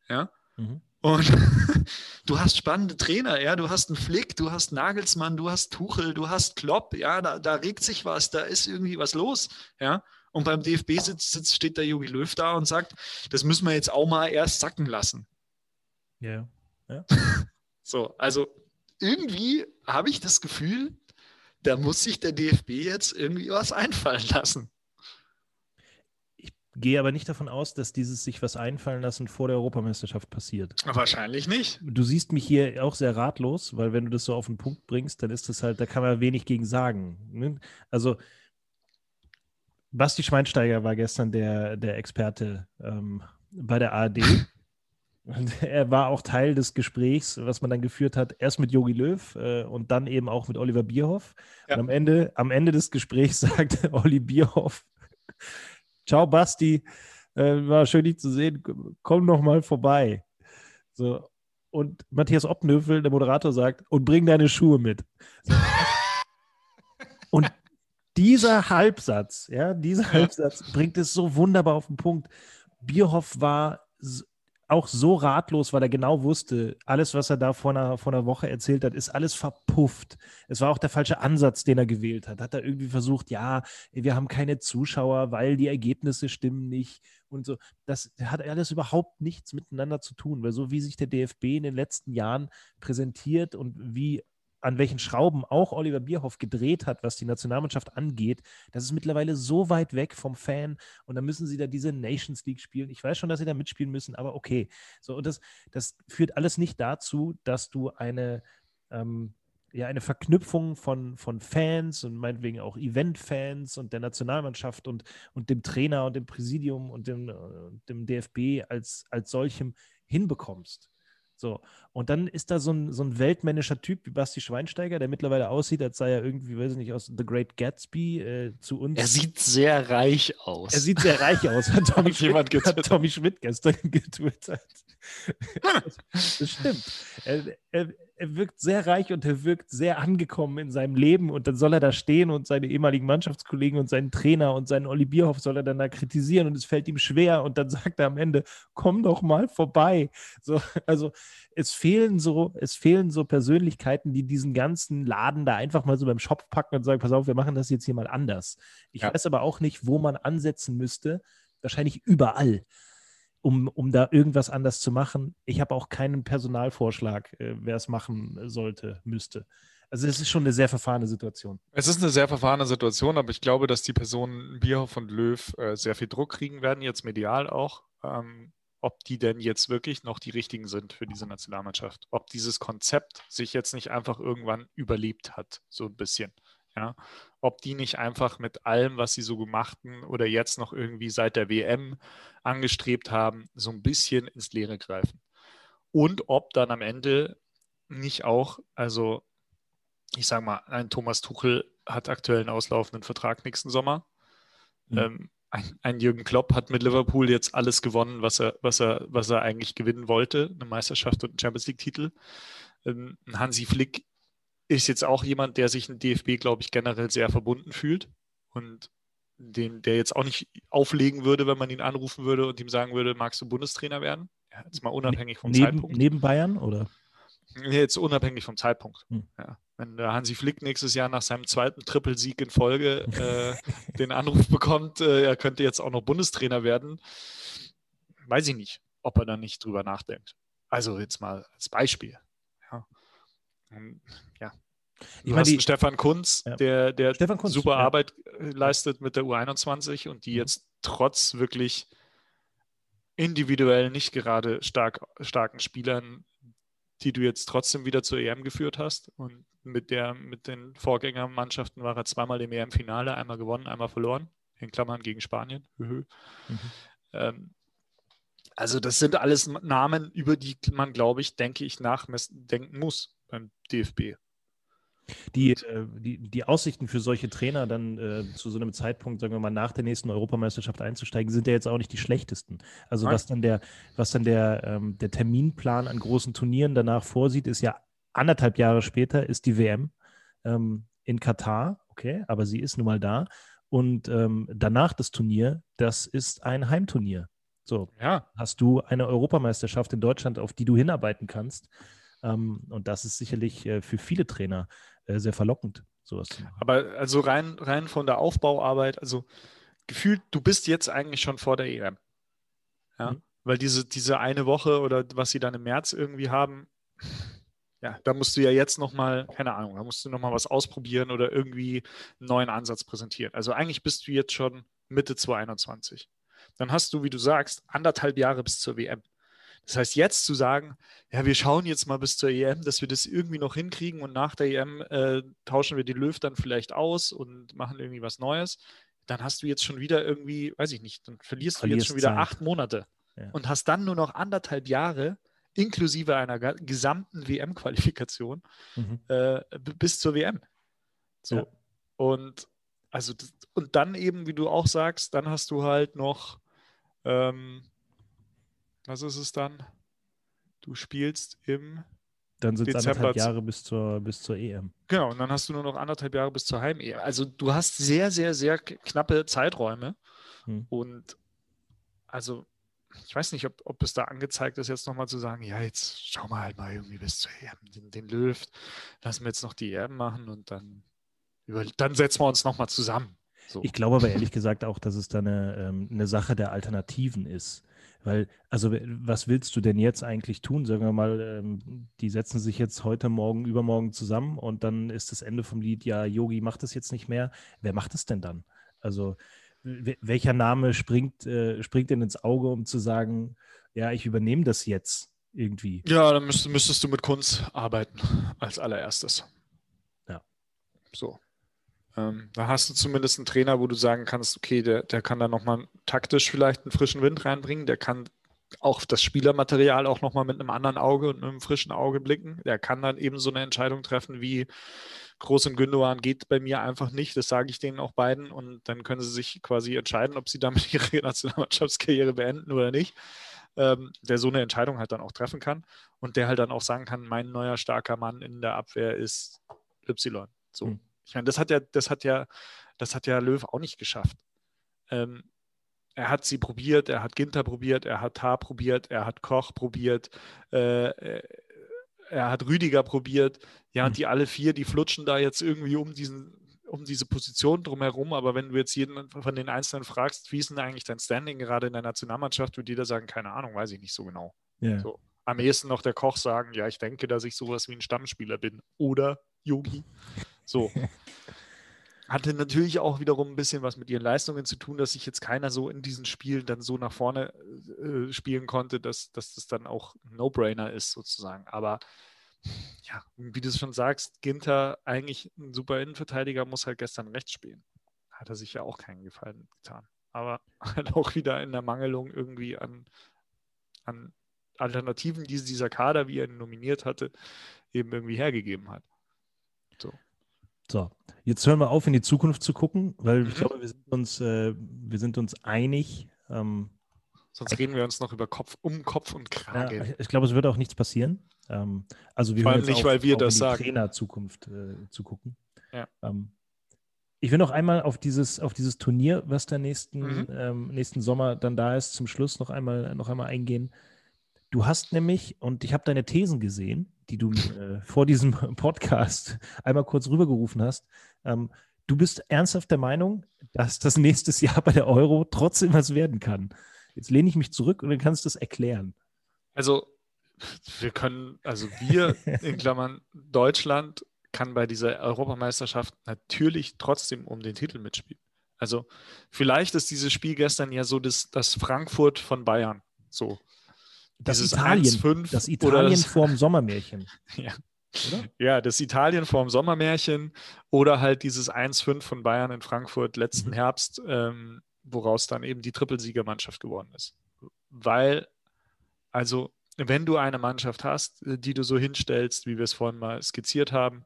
Ja. Mhm. Und du hast spannende Trainer, ja, du hast einen Flick, du hast Nagelsmann, du hast Tuchel, du hast Klopp, ja, da, da regt sich was, da ist irgendwie was los, ja. Und beim DFB sitzt, steht der Jogi Löw da und sagt, das müssen wir jetzt auch mal erst sacken lassen. Ja. ja. so, also irgendwie habe ich das Gefühl, da muss sich der DFB jetzt irgendwie was einfallen lassen gehe aber nicht davon aus, dass dieses sich was einfallen lassen vor der Europameisterschaft passiert. Wahrscheinlich nicht. Du siehst mich hier auch sehr ratlos, weil wenn du das so auf den Punkt bringst, dann ist das halt, da kann man wenig gegen sagen. Ne? Also Basti Schweinsteiger war gestern der, der Experte ähm, bei der ARD. Und er war auch Teil des Gesprächs, was man dann geführt hat, erst mit Jogi Löw äh, und dann eben auch mit Oliver Bierhoff. Ja. Und am Ende, am Ende des Gesprächs sagte Olli Bierhoff, Ciao, Basti. Äh, war schön, dich zu sehen. Komm noch mal vorbei. So. Und Matthias Oppenhöfel, der Moderator, sagt, und bring deine Schuhe mit. So. und dieser Halbsatz, ja, dieser Halbsatz bringt es so wunderbar auf den Punkt. Bierhoff war auch so ratlos, weil er genau wusste, alles, was er da vor einer, vor einer Woche erzählt hat, ist alles verpufft. Es war auch der falsche Ansatz, den er gewählt hat. Hat er irgendwie versucht, ja, wir haben keine Zuschauer, weil die Ergebnisse stimmen nicht und so. Das hat alles überhaupt nichts miteinander zu tun, weil so wie sich der DFB in den letzten Jahren präsentiert und wie an welchen Schrauben auch Oliver Bierhoff gedreht hat, was die Nationalmannschaft angeht, das ist mittlerweile so weit weg vom Fan und dann müssen sie da diese Nations League spielen. Ich weiß schon, dass sie da mitspielen müssen, aber okay. So, und das, das führt alles nicht dazu, dass du eine, ähm, ja, eine Verknüpfung von, von Fans und meinetwegen auch Event-Fans und der Nationalmannschaft und, und dem Trainer und dem Präsidium und dem, äh, dem DFB als, als solchem hinbekommst. So, und dann ist da so ein, so ein weltmännischer Typ wie Basti Schweinsteiger, der mittlerweile aussieht, als sei er irgendwie, weiß ich nicht, aus The Great Gatsby äh, zu uns. Er sieht sehr reich aus. Er sieht sehr reich aus, hat Tommy, Schmidt, hat Tommy Schmidt gestern getwittert. Das stimmt. Er, er, er wirkt sehr reich und er wirkt sehr angekommen in seinem Leben und dann soll er da stehen und seine ehemaligen Mannschaftskollegen und seinen Trainer und seinen Olli Bierhoff soll er dann da kritisieren und es fällt ihm schwer und dann sagt er am Ende, komm doch mal vorbei. So, also es fehlen so, es fehlen so Persönlichkeiten, die diesen ganzen Laden da einfach mal so beim Shop packen und sagen, pass auf, wir machen das jetzt hier mal anders. Ich ja. weiß aber auch nicht, wo man ansetzen müsste. Wahrscheinlich überall um, um da irgendwas anders zu machen. Ich habe auch keinen Personalvorschlag, äh, wer es machen sollte, müsste. Also es ist schon eine sehr verfahrene Situation. Es ist eine sehr verfahrene Situation, aber ich glaube, dass die Personen Bierhoff und Löw äh, sehr viel Druck kriegen werden, jetzt medial auch. Ähm, ob die denn jetzt wirklich noch die richtigen sind für diese Nationalmannschaft. Ob dieses Konzept sich jetzt nicht einfach irgendwann überlebt hat, so ein bisschen. Ja, ob die nicht einfach mit allem, was sie so gemachten oder jetzt noch irgendwie seit der WM angestrebt haben, so ein bisschen ins Leere greifen. Und ob dann am Ende nicht auch, also ich sage mal, ein Thomas Tuchel hat aktuell einen auslaufenden Vertrag nächsten Sommer. Mhm. Ähm, ein, ein, Jürgen Klopp hat mit Liverpool jetzt alles gewonnen, was er, was er, was er eigentlich gewinnen wollte, eine Meisterschaft und einen Champions League-Titel. Ähm, Hansi Flick ist jetzt auch jemand, der sich in DFB, glaube ich, generell sehr verbunden fühlt und den, der jetzt auch nicht auflegen würde, wenn man ihn anrufen würde und ihm sagen würde, magst du Bundestrainer werden? Ja, jetzt mal unabhängig vom neben, Zeitpunkt. Neben Bayern oder? Jetzt unabhängig vom Zeitpunkt. Hm. Ja. Wenn der Hansi Flick nächstes Jahr nach seinem zweiten Trippelsieg in Folge äh, den Anruf bekommt, äh, er könnte jetzt auch noch Bundestrainer werden, weiß ich nicht, ob er da nicht drüber nachdenkt. Also jetzt mal als Beispiel. Ja. Du ich hast die, Stefan Kunz, ja. der, der Kunz, super ja. Arbeit äh, leistet mit der U21 und die mhm. jetzt trotz wirklich individuell nicht gerade stark, starken Spielern, die du jetzt trotzdem wieder zur EM geführt hast. Und mit, der, mit den Vorgängermannschaften war er zweimal im EM-Finale, einmal gewonnen, einmal verloren, in Klammern gegen Spanien. Mhm. Ähm, also das sind alles Namen, über die man, glaube ich, denke ich, nachdenken muss DFB. Die, äh, die, die Aussichten für solche Trainer dann äh, zu so einem Zeitpunkt, sagen wir mal, nach der nächsten Europameisterschaft einzusteigen, sind ja jetzt auch nicht die schlechtesten. Also Nein. was dann der, was dann der, ähm, der Terminplan an großen Turnieren danach vorsieht, ist ja anderthalb Jahre später ist die WM ähm, in Katar, okay, aber sie ist nun mal da. Und ähm, danach das Turnier, das ist ein Heimturnier. So, ja. hast du eine Europameisterschaft in Deutschland, auf die du hinarbeiten kannst. Ähm, und das ist sicherlich äh, für viele Trainer äh, sehr verlockend, sowas zu machen. Aber also rein, rein von der Aufbauarbeit, also gefühlt, du bist jetzt eigentlich schon vor der EM. Ja. Mhm. Weil diese, diese eine Woche oder was sie dann im März irgendwie haben, ja, da musst du ja jetzt nochmal, keine Ahnung, da musst du nochmal was ausprobieren oder irgendwie einen neuen Ansatz präsentieren. Also eigentlich bist du jetzt schon Mitte 2021. Dann hast du, wie du sagst, anderthalb Jahre bis zur WM. Das heißt, jetzt zu sagen, ja, wir schauen jetzt mal bis zur EM, dass wir das irgendwie noch hinkriegen und nach der EM äh, tauschen wir die Löw dann vielleicht aus und machen irgendwie was Neues, dann hast du jetzt schon wieder irgendwie, weiß ich nicht, dann verlierst, verlierst du jetzt schon wieder Zeit. acht Monate ja. und hast dann nur noch anderthalb Jahre inklusive einer gesamten WM-Qualifikation mhm. äh, bis zur WM. So. Ja. Und also und dann eben, wie du auch sagst, dann hast du halt noch ähm, was ist es dann? Du spielst im dann sind es anderthalb Jahre bis zur, bis zur EM. Genau, und dann hast du nur noch anderthalb Jahre bis zur Heim-EM. Also du hast sehr, sehr, sehr knappe Zeiträume. Hm. Und also ich weiß nicht, ob, ob es da angezeigt ist, jetzt nochmal zu sagen, ja, jetzt schauen wir halt mal irgendwie bis zur EM den, den Löw, lassen wir jetzt noch die EM machen und dann, über, dann setzen wir uns nochmal zusammen. So. Ich glaube aber ehrlich gesagt auch, dass es da eine, ähm, eine Sache der Alternativen ist. Weil, also was willst du denn jetzt eigentlich tun? Sagen wir mal, ähm, die setzen sich jetzt heute, morgen, übermorgen zusammen und dann ist das Ende vom Lied, ja, Yogi macht das jetzt nicht mehr. Wer macht es denn dann? Also welcher Name springt, äh, springt denn ins Auge, um zu sagen, ja, ich übernehme das jetzt irgendwie? Ja, dann müsstest, müsstest du mit Kunst arbeiten als allererstes. Ja. So. Ähm, da hast du zumindest einen Trainer, wo du sagen kannst, okay, der, der kann da nochmal taktisch vielleicht einen frischen Wind reinbringen, der kann auch das Spielermaterial auch nochmal mit einem anderen Auge und mit einem frischen Auge blicken. Der kann dann eben so eine Entscheidung treffen wie Groß und Gündogan geht bei mir einfach nicht. Das sage ich denen auch beiden und dann können sie sich quasi entscheiden, ob sie damit ihre Nationalmannschaftskarriere beenden oder nicht. Ähm, der so eine Entscheidung halt dann auch treffen kann und der halt dann auch sagen kann, mein neuer starker Mann in der Abwehr ist Y. So. Mhm. Ich meine, das hat ja, das hat ja, das hat ja Löw auch nicht geschafft. Ähm, er hat sie probiert, er hat Ginter probiert, er hat Haar probiert, er hat Koch probiert, äh, äh, er hat Rüdiger probiert. Ja, und hm. die alle vier, die flutschen da jetzt irgendwie um diesen, um diese Position drumherum. Aber wenn du jetzt jeden von den Einzelnen fragst, wie ist denn eigentlich dein Standing gerade in der Nationalmannschaft, würde jeder sagen, keine Ahnung, weiß ich nicht so genau. Yeah. So, am ehesten noch der Koch sagen, ja, ich denke, dass ich sowas wie ein Stammspieler bin. Oder Yogi. So. Hatte natürlich auch wiederum ein bisschen was mit ihren Leistungen zu tun, dass sich jetzt keiner so in diesen Spielen dann so nach vorne äh, spielen konnte, dass, dass das dann auch ein No-Brainer ist, sozusagen. Aber ja, wie du es schon sagst, Ginter, eigentlich ein super Innenverteidiger, muss halt gestern rechts spielen. Hat er sich ja auch keinen Gefallen getan. Aber halt auch wieder in der Mangelung irgendwie an, an Alternativen, die dieser Kader, wie er ihn nominiert hatte, eben irgendwie hergegeben hat. So. So, jetzt hören wir auf, in die Zukunft zu gucken, weil ich mhm. glaube, wir sind uns, äh, wir sind uns einig. Ähm, Sonst reden wir uns noch über Kopf, um Kopf und Krage. Ja, ich glaube, es wird auch nichts passieren. Ähm, also wir Vor allem nicht, auf, weil wir das in die sagen. Trainer-Zukunft äh, zu gucken. Ja. Ähm, ich will noch einmal auf dieses, auf dieses Turnier, was da nächsten, mhm. ähm, nächsten Sommer dann da ist, zum Schluss noch einmal, noch einmal eingehen. Du hast nämlich, und ich habe deine Thesen gesehen, die du äh, vor diesem Podcast einmal kurz rübergerufen hast. Ähm, du bist ernsthaft der Meinung, dass das nächstes Jahr bei der Euro trotzdem was werden kann. Jetzt lehne ich mich zurück und dann kannst du das erklären. Also, wir können, also wir in Klammern Deutschland kann bei dieser Europameisterschaft natürlich trotzdem um den Titel mitspielen. Also vielleicht ist dieses Spiel gestern ja so das, das Frankfurt von Bayern. So. Das Italien, das Italien das, vorm Sommermärchen. Ja. Oder? Ja, das Italien vorm Sommermärchen oder halt dieses 1-5 von Bayern in Frankfurt letzten mhm. Herbst, ähm, woraus dann eben die Trippelsiegermannschaft geworden ist. Weil, also, wenn du eine Mannschaft hast, äh, die du so hinstellst, wie wir es vorhin mal skizziert haben,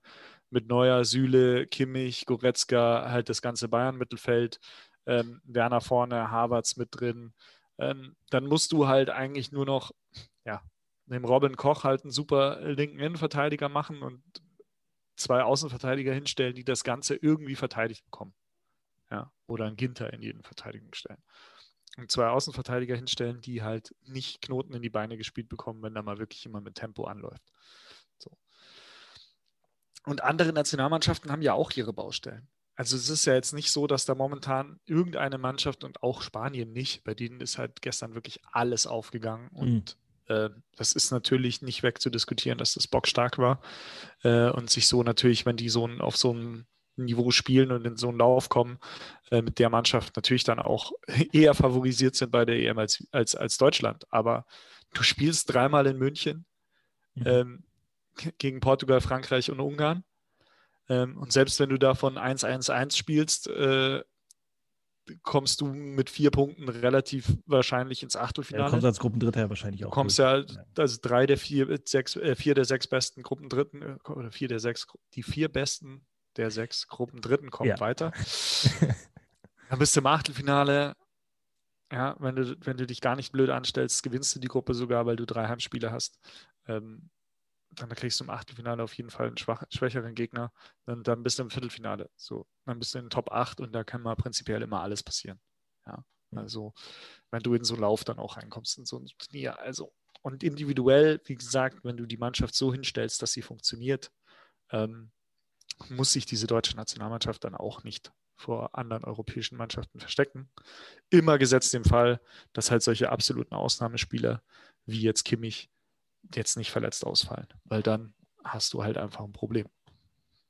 mit Neuer, Süle, Kimmich, Goretzka, halt das ganze Bayern-Mittelfeld, ähm, Werner vorne, Havertz mit drin, ähm, dann musst du halt eigentlich nur noch, ja, dem Robin Koch halt einen super linken Innenverteidiger machen und zwei Außenverteidiger hinstellen, die das Ganze irgendwie verteidigt bekommen. Ja, oder einen Ginter in die Innenverteidigung stellen. Und zwei Außenverteidiger hinstellen, die halt nicht Knoten in die Beine gespielt bekommen, wenn da mal wirklich jemand mit Tempo anläuft. So. Und andere Nationalmannschaften haben ja auch ihre Baustellen. Also es ist ja jetzt nicht so, dass da momentan irgendeine Mannschaft und auch Spanien nicht, bei denen ist halt gestern wirklich alles aufgegangen mhm. und äh, das ist natürlich nicht wegzudiskutieren, dass das bockstark war äh, und sich so natürlich, wenn die so auf so einem Niveau spielen und in so einen Lauf kommen, äh, mit der Mannschaft natürlich dann auch eher favorisiert sind bei der EM als, als, als Deutschland. Aber du spielst dreimal in München mhm. ähm, gegen Portugal, Frankreich und Ungarn. Ähm, und selbst wenn du davon 1-1-1 spielst, äh, kommst du mit vier Punkten relativ wahrscheinlich ins Achtelfinale. Ja, kommst als Gruppendritter wahrscheinlich auch. Du kommst ja, also drei der vier, sechs, äh, vier der sechs besten Gruppendritten äh, oder vier der sechs, die vier besten der sechs Gruppendritten kommen ja. weiter. Dann bist du im Achtelfinale. Ja, wenn du, wenn du dich gar nicht blöd anstellst, gewinnst du die Gruppe sogar, weil du drei Heimspiele hast. Ähm, dann kriegst du im Achtelfinale auf jeden Fall einen schwach, schwächeren Gegner. Dann, dann bist du im Viertelfinale. So, dann bist du in den Top 8 und da kann mal prinzipiell immer alles passieren. Ja, also wenn du in so einen Lauf dann auch reinkommst in so ein Turnier. Also, und individuell, wie gesagt, wenn du die Mannschaft so hinstellst, dass sie funktioniert, ähm, muss sich diese deutsche Nationalmannschaft dann auch nicht vor anderen europäischen Mannschaften verstecken. Immer gesetzt dem Fall, dass halt solche absoluten Ausnahmespieler wie jetzt Kimmich jetzt nicht verletzt ausfallen, weil dann hast du halt einfach ein Problem.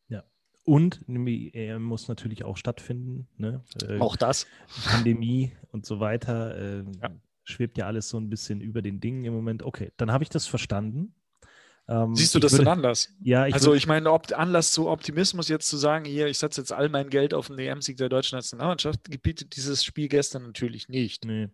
Ja. Und er muss natürlich auch stattfinden. Ne? Äh, auch das. Pandemie und so weiter. Äh, ja. Schwebt ja alles so ein bisschen über den Dingen im Moment. Okay, dann habe ich das verstanden. Ähm, Siehst du das würde, denn anders? Ja, ich also ich meine, ob, Anlass zu Optimismus jetzt zu sagen, hier, ich setze jetzt all mein Geld auf den EM-Sieg der deutschen Nationalmannschaft, gebietet dieses Spiel gestern natürlich nicht. Nee.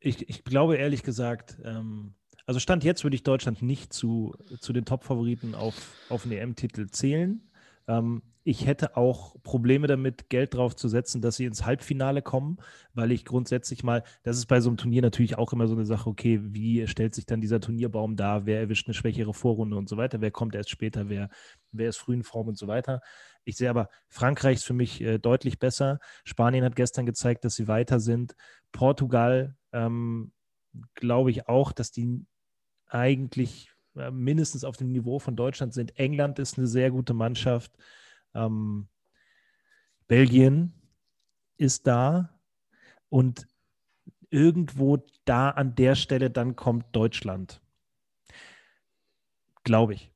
Ich, ich glaube ehrlich gesagt, ähm, also Stand jetzt würde ich Deutschland nicht zu, zu den Top-Favoriten auf, auf einen EM-Titel zählen. Ähm, ich hätte auch Probleme damit, Geld drauf zu setzen, dass sie ins Halbfinale kommen, weil ich grundsätzlich mal, das ist bei so einem Turnier natürlich auch immer so eine Sache, okay, wie stellt sich dann dieser Turnierbaum dar, wer erwischt eine schwächere Vorrunde und so weiter, wer kommt erst später, wer, wer ist früh in Form und so weiter. Ich sehe aber, Frankreich ist für mich äh, deutlich besser. Spanien hat gestern gezeigt, dass sie weiter sind. Portugal ähm, glaube ich auch, dass die eigentlich mindestens auf dem Niveau von Deutschland sind. England ist eine sehr gute Mannschaft. Ähm, Belgien ist da und irgendwo da an der Stelle dann kommt Deutschland. Glaube ich.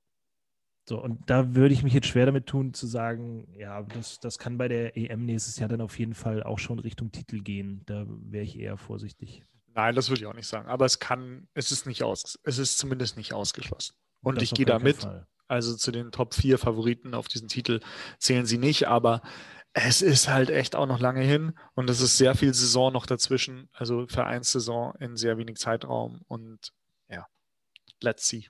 So, und da würde ich mich jetzt schwer damit tun, zu sagen, ja, das, das kann bei der EM nächstes Jahr dann auf jeden Fall auch schon Richtung Titel gehen. Da wäre ich eher vorsichtig. Nein, das würde ich auch nicht sagen. Aber es kann, es ist nicht aus, es ist zumindest nicht ausgeschlossen. Und das ich gehe da mit. Also zu den Top 4 Favoriten auf diesen Titel zählen sie nicht, aber es ist halt echt auch noch lange hin und es ist sehr viel Saison noch dazwischen, also Vereinssaison in sehr wenig Zeitraum und ja, let's see.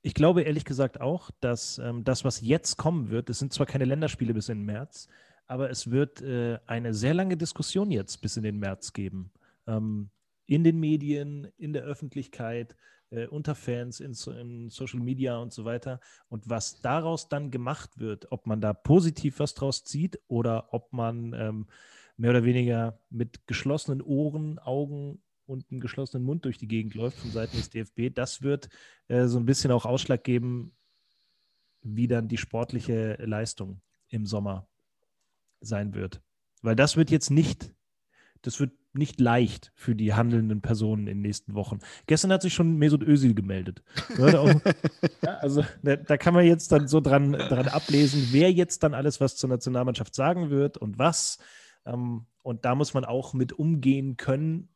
Ich glaube ehrlich gesagt auch, dass ähm, das, was jetzt kommen wird, es sind zwar keine Länderspiele bis in März, aber es wird äh, eine sehr lange Diskussion jetzt bis in den März geben. Ähm, in den Medien, in der Öffentlichkeit, äh, unter Fans, in, in, Social Media und so weiter. Und was daraus dann gemacht wird, ob man da positiv was draus zieht oder ob man ähm, mehr oder weniger mit geschlossenen Ohren, Augen und einem geschlossenen Mund durch die Gegend läuft von Seiten des DFB, das wird äh, so ein bisschen auch Ausschlag geben, wie dann die sportliche Leistung im Sommer sein wird. Weil das wird jetzt nicht Das wird nicht leicht für die handelnden Personen in den nächsten Wochen. Gestern hat sich schon Mesut Özil gemeldet. ja, also da, da, kann man jetzt dann so dran, dran ablesen, wer jetzt dann alles was zur Nationalmannschaft sagen wird und was. Ähm, und da muss man auch mit umgehen können.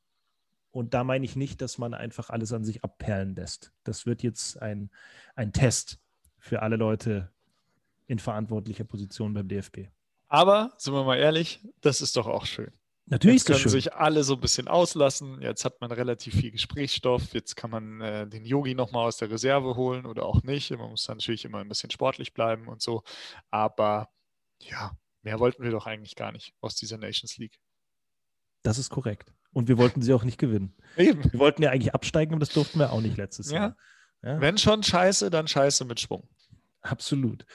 Und da meine ich nicht, dass man einfach alles an sich abperlen lässt. Das wird jetzt ein, ein Test für alle Leute in verantwortlicher Position beim DFB. Aber, sind wir mal ehrlich, das ist doch auch schön. Natürlich jetzt ist das können schön. sich alle so ein bisschen auslassen. Jetzt hat man relativ viel Gesprächsstoff. Jetzt kann man äh, den Yogi nochmal aus der Reserve holen oder auch nicht. Man muss dann natürlich immer ein bisschen sportlich bleiben und so. Aber ja, mehr wollten wir doch eigentlich gar nicht aus dieser Nations League. Das ist korrekt. Und wir wollten sie auch nicht gewinnen. Eben. Wir wollten ja eigentlich absteigen, aber das durften wir auch nicht letztes Ja. Jahr. Ja, Wenn schon scheiße, dann scheiße mit Schwung. absolut.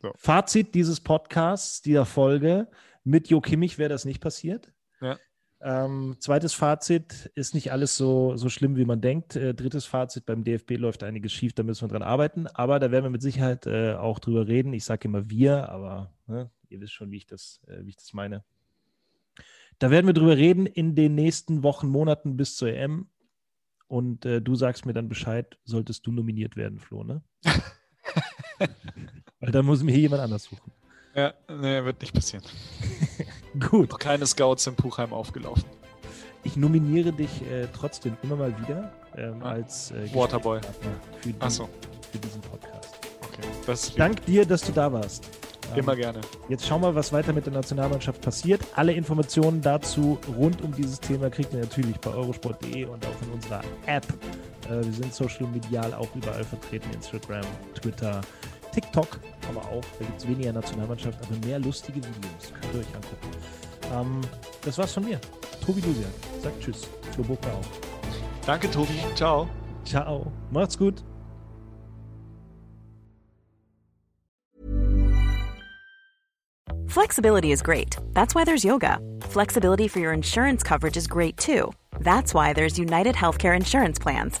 So. Fazit dieses Podcasts, dieser Folge. Mit Jo Kimmich wäre das nicht passiert. Ja. Ähm, zweites Fazit ist nicht alles so, so schlimm, wie man denkt. Äh, drittes Fazit, beim DFB läuft einiges schief, da müssen wir dran arbeiten. Aber da werden wir mit Sicherheit äh, auch drüber reden. Ich sage immer wir, aber ne, ihr wisst schon, wie ich das, äh, wie ich das meine. Da werden wir drüber reden in den nächsten Wochen, Monaten bis zur EM. Und äh, du sagst mir dann Bescheid, solltest du nominiert werden, Flo, ne? Weil dann muss mir hier jemand anders suchen. Ja, nee, wird nicht passieren. Gut. Noch keine Scouts in Puchheim aufgelaufen. Ich nominiere dich äh, trotzdem immer mal wieder ähm, Ja. als äh, Waterboy. Für, die, Achso, für diesen Podcast. okay. Dank dir, dass du da warst. Ähm, immer gerne. Jetzt schauen wir, was weiter mit der Nationalmannschaft passiert. Alle Informationen dazu rund um dieses Thema kriegt ihr natürlich bei eurosport.de und auch in unserer App. Äh, wir sind social medial auch überall vertreten: Instagram, Twitter, TikTok, aber auch. Da gibt es weniger Nationalmannschaft, aber mehr lustige Videos. Könnt ihr euch angucken. Ähm, das war's von mir. Tobi Lusiak sagt Tschüss. Flo Burgner auch. Danke, Tobi. Ciao. Ciao. Macht's gut. Flexibility is great. That's why there's yoga. Flexibility for your insurance coverage is great too. That's why there's United Healthcare Insurance Plans.